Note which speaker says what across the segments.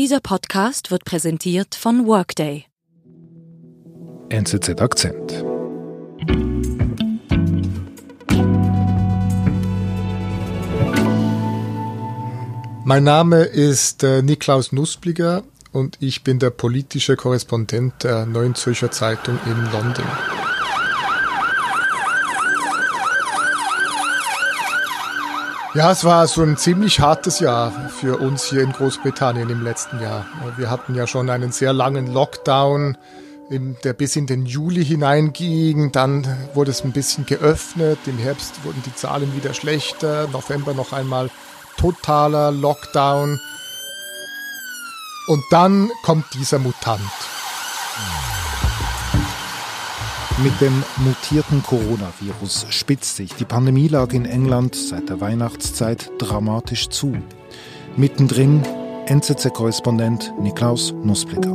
Speaker 1: Dieser Podcast wird präsentiert von Workday.
Speaker 2: NZZ Akzent. Mein Name ist äh, Niklaus Nuspliger und ich bin der politische Korrespondent der Neuen Zürcher Zeitung in London. Ja, es war so ein ziemlich hartes Jahr für uns hier in Großbritannien im letzten Jahr. Wir hatten ja schon einen sehr langen Lockdown, der bis in den Juli hineinging. Dann wurde es ein bisschen geöffnet. Im Herbst wurden die Zahlen wieder schlechter. November noch einmal totaler Lockdown. Und dann kommt dieser Mutant.
Speaker 3: Mit dem mutierten Coronavirus spitzt sich die Pandemielage in England seit der Weihnachtszeit dramatisch zu. Mittendrin NZZ-Korrespondent Niklaus Nussblicker.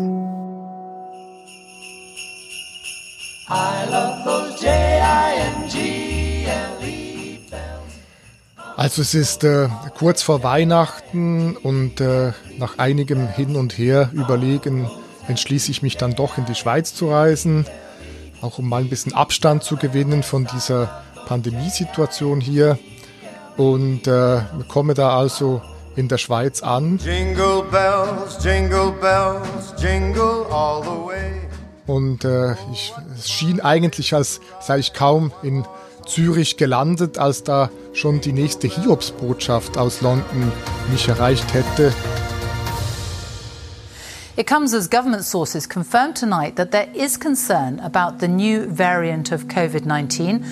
Speaker 2: Also es ist äh, kurz vor Weihnachten und äh, nach einigem Hin und Her überlegen entschließe ich mich dann doch in die Schweiz zu reisen auch um mal ein bisschen Abstand zu gewinnen von dieser Pandemiesituation hier. Und äh, komme da also in der Schweiz an. Jingle bells, jingle bells, jingle all the way. Und äh, ich, es schien eigentlich, als sei ich kaum in Zürich gelandet, als da schon die nächste Hiobsbotschaft aus London mich erreicht hätte.
Speaker 4: It comes as government sources confirm tonight that there is concern about the new variant of COVID-19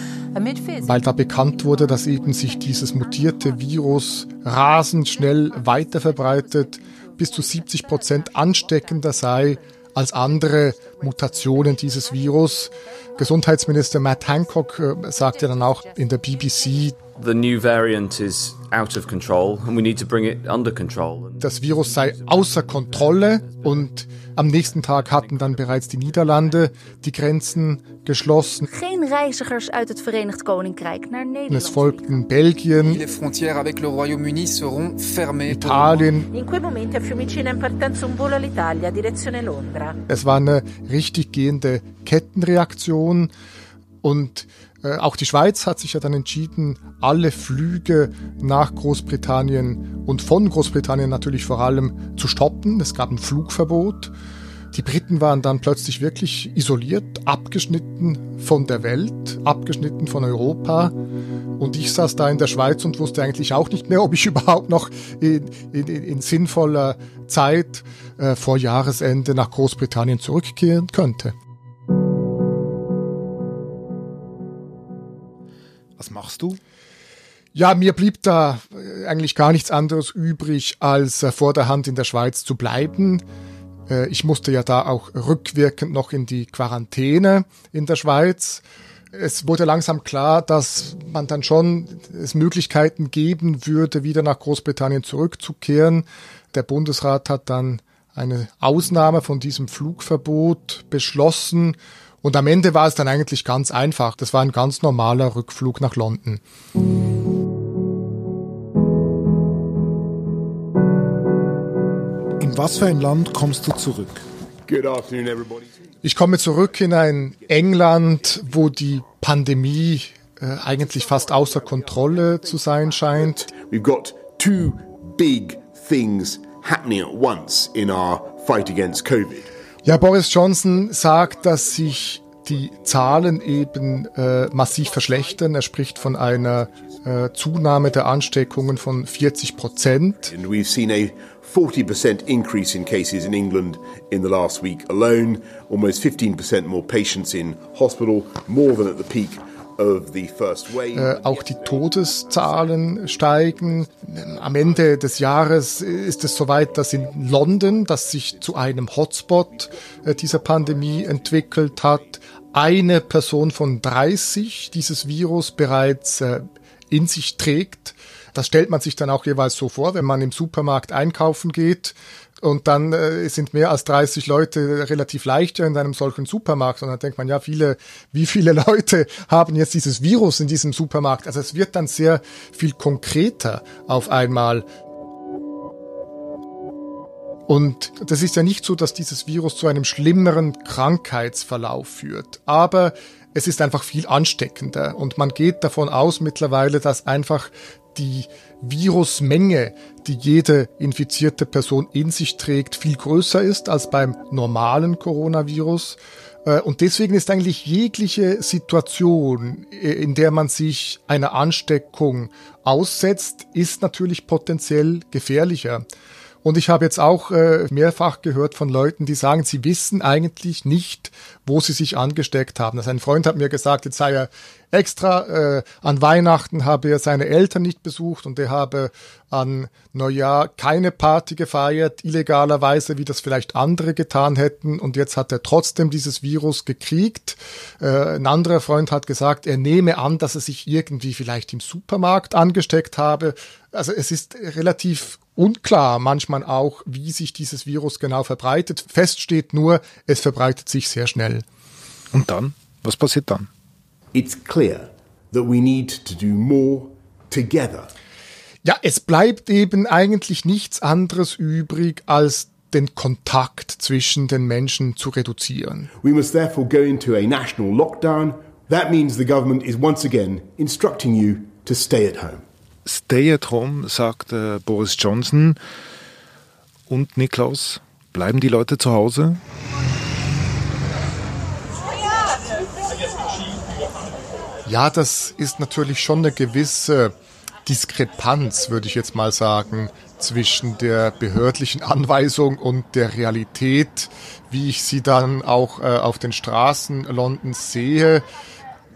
Speaker 2: weil da bekannt wurde, dass eben sich dieses mutierte Virus rasend schnell weiter verbreitet, bis zu 70 Prozent ansteckender sei als andere Mutationen dieses Virus. Gesundheitsminister Matt Hancock äh, sagte dann auch in der BBC,
Speaker 5: The new variant is out of control and we need to bring it under control.
Speaker 2: Das Virus sei außer Kontrolle und am nächsten Tag hatten dann bereits die Niederlande die Grenzen geschlossen.
Speaker 6: Geen reizigers uit het Verenigd Koninkrijk naar Nederland.
Speaker 2: Es folgten Belgien,
Speaker 7: Les frontières avec le Royaume-Uni seront fermées.
Speaker 2: Italien.
Speaker 8: In quei momenti a Fiumicino in partenza un volo all'Italia, direzione Londra.
Speaker 2: Es war eine richtig gehende Kettenreaktion und äh, auch die Schweiz hat sich ja dann entschieden, alle Flüge nach Großbritannien und von Großbritannien natürlich vor allem zu stoppen. Es gab ein Flugverbot. Die Briten waren dann plötzlich wirklich isoliert, abgeschnitten von der Welt, abgeschnitten von Europa. Und ich saß da in der Schweiz und wusste eigentlich auch nicht mehr, ob ich überhaupt noch in, in, in sinnvoller Zeit äh, vor Jahresende nach Großbritannien zurückkehren könnte.
Speaker 3: Was machst du?
Speaker 2: Ja, mir blieb da äh, eigentlich gar nichts anderes übrig, als äh, vor der Hand in der Schweiz zu bleiben. Äh, ich musste ja da auch rückwirkend noch in die Quarantäne in der Schweiz. Es wurde langsam klar, dass man dann schon es Möglichkeiten geben würde, wieder nach Großbritannien zurückzukehren. Der Bundesrat hat dann eine Ausnahme von diesem Flugverbot beschlossen und am Ende war es dann eigentlich ganz einfach. Das war ein ganz normaler Rückflug nach London.
Speaker 3: In was für ein Land kommst du zurück?
Speaker 2: Ich komme zurück in ein England, wo die Pandemie äh, eigentlich fast außer Kontrolle zu sein scheint.
Speaker 9: We've got two big things happening at once in our fight against COVID.
Speaker 2: Ja, Boris Johnson sagt, dass sich die Zahlen eben äh, massiv verschlechtern. Er spricht von einer äh, Zunahme der Ansteckungen von 40 Prozent.
Speaker 9: And we've seen a 40% increase in cases in England in the last week alone, almost 15% more patients in hospital, more than at the peak
Speaker 2: äh, auch die Todeszahlen steigen. Am Ende des Jahres ist es soweit, dass in London, das sich zu einem Hotspot äh, dieser Pandemie entwickelt hat, eine Person von 30 dieses Virus bereits äh, in sich trägt. Das stellt man sich dann auch jeweils so vor, wenn man im Supermarkt einkaufen geht und dann äh, sind mehr als 30 Leute relativ leicht in einem solchen Supermarkt. Und dann denkt man, ja, viele, wie viele Leute haben jetzt dieses Virus in diesem Supermarkt? Also es wird dann sehr viel konkreter auf einmal. Und das ist ja nicht so, dass dieses Virus zu einem schlimmeren Krankheitsverlauf führt. Aber es ist einfach viel ansteckender und man geht davon aus mittlerweile, dass einfach die Virusmenge, die jede infizierte Person in sich trägt, viel größer ist als beim normalen Coronavirus. Äh, und deswegen ist eigentlich jegliche Situation, äh, in der man sich einer Ansteckung aussetzt, ist natürlich potenziell gefährlicher. Und ich habe jetzt auch äh, mehrfach gehört von Leuten, die sagen, sie wissen eigentlich nicht, wo sie sich angesteckt haben. Also ein Freund hat mir gesagt, jetzt sei er extra äh, an Weihnachten habe er seine Eltern nicht besucht und er habe an Neujahr keine Party gefeiert, illegalerweise, wie das vielleicht andere getan hätten. Und jetzt hat er trotzdem dieses Virus gekriegt. Äh, ein anderer Freund hat gesagt, er nehme an, dass er sich irgendwie vielleicht im Supermarkt angesteckt habe. Also es ist relativ unklar manchmal auch, wie sich dieses Virus genau verbreitet. Fest steht nur, es verbreitet sich sehr schnell.
Speaker 3: Und dann? Was passiert dann?
Speaker 9: It's clear that we need to do more together.
Speaker 2: Ja, es bleibt eben eigentlich nichts anderes übrig, als den Kontakt zwischen den Menschen zu reduzieren.
Speaker 9: We must therefore go into a national lockdown. That means the government is once again instructing you to stay at home.
Speaker 3: Stay at home, sagt äh, Boris Johnson. Und Niklaus, bleiben die Leute zu Hause?
Speaker 2: Ja, das ist natürlich schon eine gewisse Diskrepanz, würde ich jetzt mal sagen, zwischen der behördlichen Anweisung und der Realität, wie ich sie dann auch äh, auf den Straßen Londons sehe.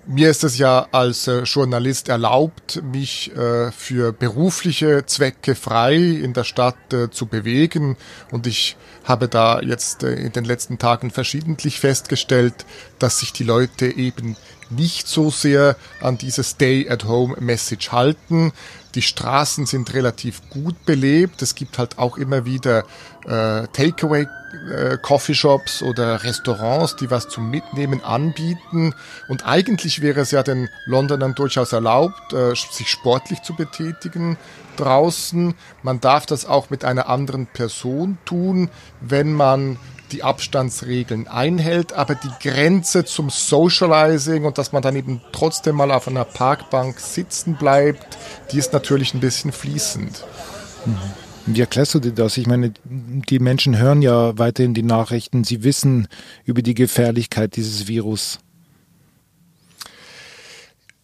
Speaker 2: Mir ist es ja als äh, Journalist erlaubt, mich äh, für berufliche Zwecke frei in der Stadt äh, zu bewegen. Und ich habe da jetzt in den letzten Tagen verschiedentlich festgestellt, dass sich die Leute eben nicht so sehr an diese Stay-at-Home-Message halten. Die Straßen sind relativ gut belebt. Es gibt halt auch immer wieder äh, Takeaway äh, Coffeeshops oder Restaurants, die was zum Mitnehmen anbieten. Und eigentlich wäre es ja den Londonern durchaus erlaubt, äh, sich sportlich zu betätigen draußen. Man darf das auch mit einer anderen Person tun, wenn man die Abstandsregeln einhält, aber die Grenze zum Socializing und dass man dann eben trotzdem mal auf einer Parkbank sitzen bleibt, die ist natürlich ein bisschen fließend.
Speaker 3: Wie erklärst du dir das? Ich meine, die Menschen hören ja weiterhin die Nachrichten, sie wissen über die Gefährlichkeit dieses Virus.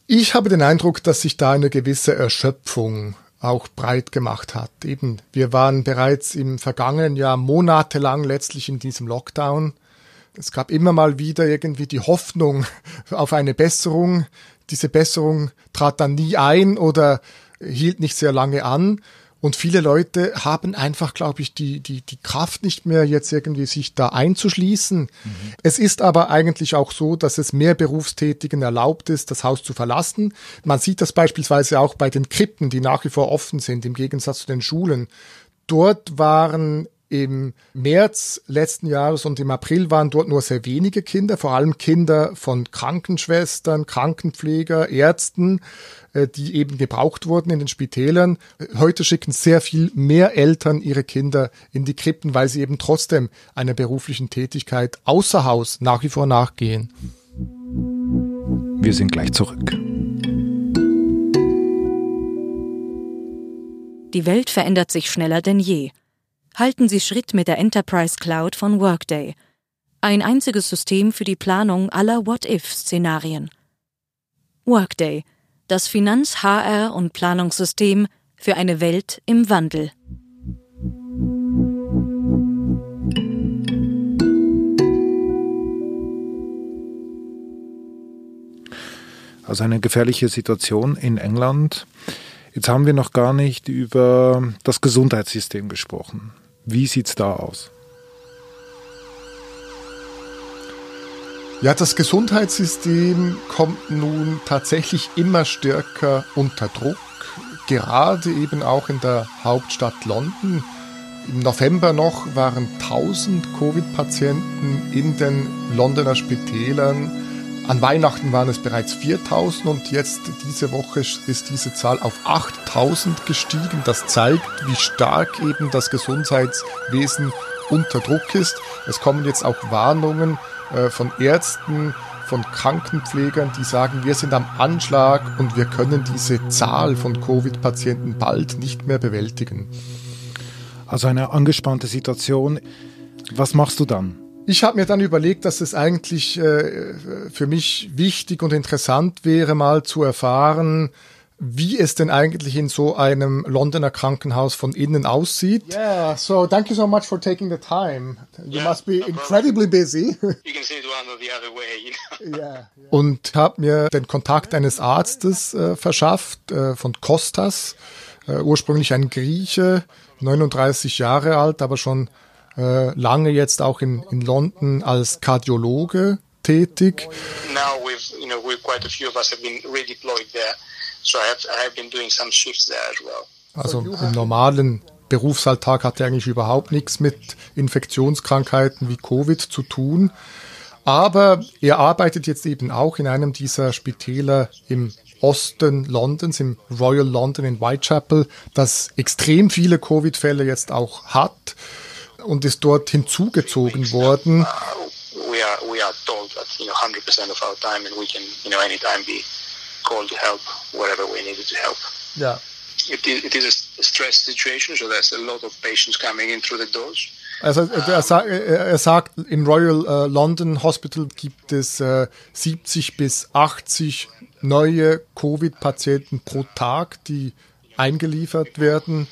Speaker 2: Ich habe den Eindruck, dass sich da eine gewisse Erschöpfung auch breit gemacht hat. Eben, wir waren bereits im vergangenen Jahr monatelang letztlich in diesem Lockdown. Es gab immer mal wieder irgendwie die Hoffnung auf eine Besserung. Diese Besserung trat dann nie ein oder hielt nicht sehr lange an. Und viele Leute haben einfach, glaube ich, die, die, die Kraft nicht mehr, jetzt irgendwie sich da einzuschließen. Mhm. Es ist aber eigentlich auch so, dass es mehr Berufstätigen erlaubt ist, das Haus zu verlassen. Man sieht das beispielsweise auch bei den Krippen, die nach wie vor offen sind, im Gegensatz zu den Schulen. Dort waren im März letzten Jahres und im April waren dort nur sehr wenige Kinder, vor allem Kinder von Krankenschwestern, Krankenpfleger, Ärzten, äh, die eben gebraucht wurden in den Spitälern. Heute schicken sehr viel mehr Eltern ihre Kinder in die Krippen, weil sie eben trotzdem einer beruflichen Tätigkeit außer Haus nach wie vor nachgehen.
Speaker 3: Wir sind gleich zurück.
Speaker 1: Die Welt verändert sich schneller denn je halten Sie Schritt mit der Enterprise Cloud von Workday. Ein einziges System für die Planung aller What-If-Szenarien. Workday, das Finanz-, HR- und Planungssystem für eine Welt im Wandel.
Speaker 3: Also eine gefährliche Situation in England. Jetzt haben wir noch gar nicht über das Gesundheitssystem gesprochen. Wie sieht es da aus?
Speaker 2: Ja, das Gesundheitssystem kommt nun tatsächlich immer stärker unter Druck, gerade eben auch in der Hauptstadt London. Im November noch waren 1000 Covid-Patienten in den Londoner Spitälern. An Weihnachten waren es bereits 4000 und jetzt diese Woche ist diese Zahl auf 8000 gestiegen. Das zeigt, wie stark eben das Gesundheitswesen unter Druck ist. Es kommen jetzt auch Warnungen äh, von Ärzten, von Krankenpflegern, die sagen, wir sind am Anschlag und wir können diese Zahl von Covid-Patienten bald nicht mehr bewältigen.
Speaker 3: Also eine angespannte Situation. Was machst du dann?
Speaker 2: Ich habe mir dann überlegt, dass es eigentlich äh, für mich wichtig und interessant wäre, mal zu erfahren, wie es denn eigentlich in so einem Londoner Krankenhaus von innen aussieht.
Speaker 10: Yeah, so thank you so much for taking the time. You yeah, must be no incredibly busy. You can see it one or the other
Speaker 2: way. You know? yeah, yeah. Und habe mir den Kontakt eines Arztes äh, verschafft, äh, von Kostas, äh, ursprünglich ein Grieche, 39 Jahre alt, aber schon äh, lange jetzt auch in, in London als Kardiologe tätig. Now we've, you know, we've quite a few of us have been redeployed there. So I have, I have been doing some shifts there as well. Also im normalen Berufsalltag hat er eigentlich überhaupt nichts mit Infektionskrankheiten wie Covid zu tun. Aber er arbeitet jetzt eben auch in einem dieser Spitäler im Osten Londons, im Royal London in Whitechapel, das extrem viele Covid-Fälle jetzt auch hat und ist dort hinzugezogen worden. We are, we are told that, you know, 100% of our time and we can, you know, anytime be called to help wherever we needed to help. Yeah. It is, it is a stress situation, so there's a lot of patients coming in through the doors. Also er, sagt, er sagt, im Royal äh, London Hospital gibt es äh, 70 bis 80 neue Covid-Patienten pro Tag, die eingeliefert werden.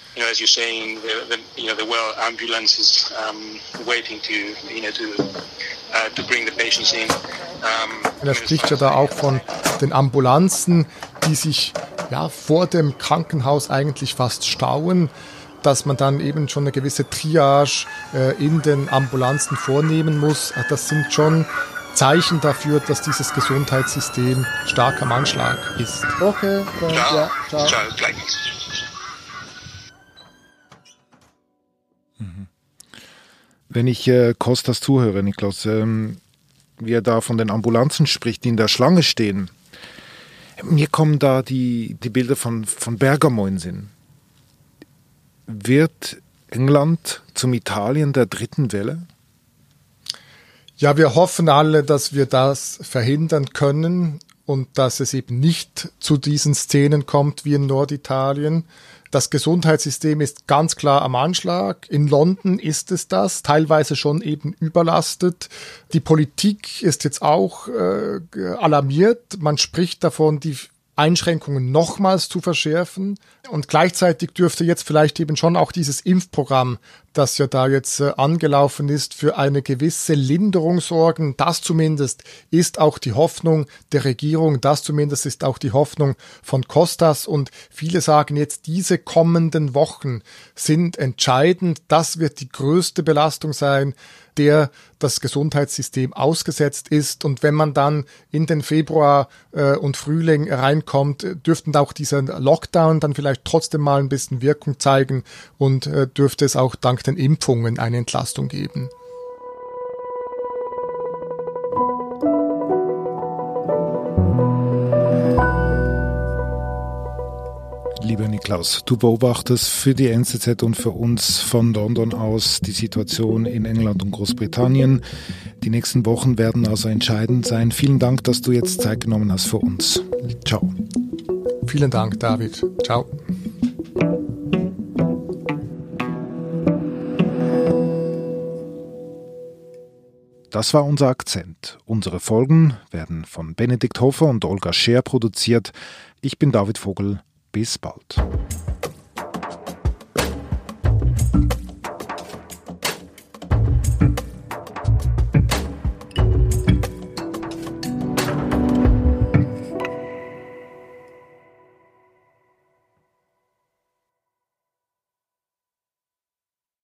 Speaker 2: Er spricht ja da auch von den Ambulanzen, die sich ja vor dem Krankenhaus eigentlich fast stauen dass man dann eben schon eine gewisse Triage äh, in den Ambulanzen vornehmen muss. Das sind schon Zeichen dafür, dass dieses Gesundheitssystem stark am Anschlag ist.
Speaker 10: Okay, dann, ciao. ja, ciao. ciao.
Speaker 3: Mhm. Wenn ich äh, Kostas zuhöre, Niklas, ähm, wie er da von den Ambulanzen spricht, die in der Schlange stehen, mir kommen da die, die Bilder von, von Bergamo in Sinn. Wird England zum Italien der dritten Welle?
Speaker 2: Ja, wir hoffen alle, dass wir das verhindern können und dass es eben nicht zu diesen Szenen kommt wie in Norditalien. Das Gesundheitssystem ist ganz klar am Anschlag. In London ist es das, teilweise schon eben überlastet. Die Politik ist jetzt auch äh, alarmiert. Man spricht davon, die Einschränkungen nochmals zu verschärfen. Und gleichzeitig dürfte jetzt vielleicht eben schon auch dieses Impfprogramm, das ja da jetzt äh, angelaufen ist, für eine gewisse Linderung sorgen. Das zumindest ist auch die Hoffnung der Regierung. Das zumindest ist auch die Hoffnung von Costas. Und viele sagen jetzt, diese kommenden Wochen sind entscheidend. Das wird die größte Belastung sein der das Gesundheitssystem ausgesetzt ist. Und wenn man dann in den Februar äh, und Frühling reinkommt, dürften auch dieser Lockdown dann vielleicht trotzdem mal ein bisschen Wirkung zeigen und äh, dürfte es auch dank den Impfungen eine Entlastung geben.
Speaker 3: Lieber Niklaus, du beobachtest für die NZZ und für uns von London aus die Situation in England und Großbritannien. Die nächsten Wochen werden also entscheidend sein. Vielen Dank, dass du jetzt Zeit genommen hast für uns. Ciao.
Speaker 2: Vielen Dank, David. Ciao.
Speaker 3: Das war unser Akzent. Unsere Folgen werden von Benedikt Hofer und Olga Scher produziert. Ich bin David Vogel. Bis bald.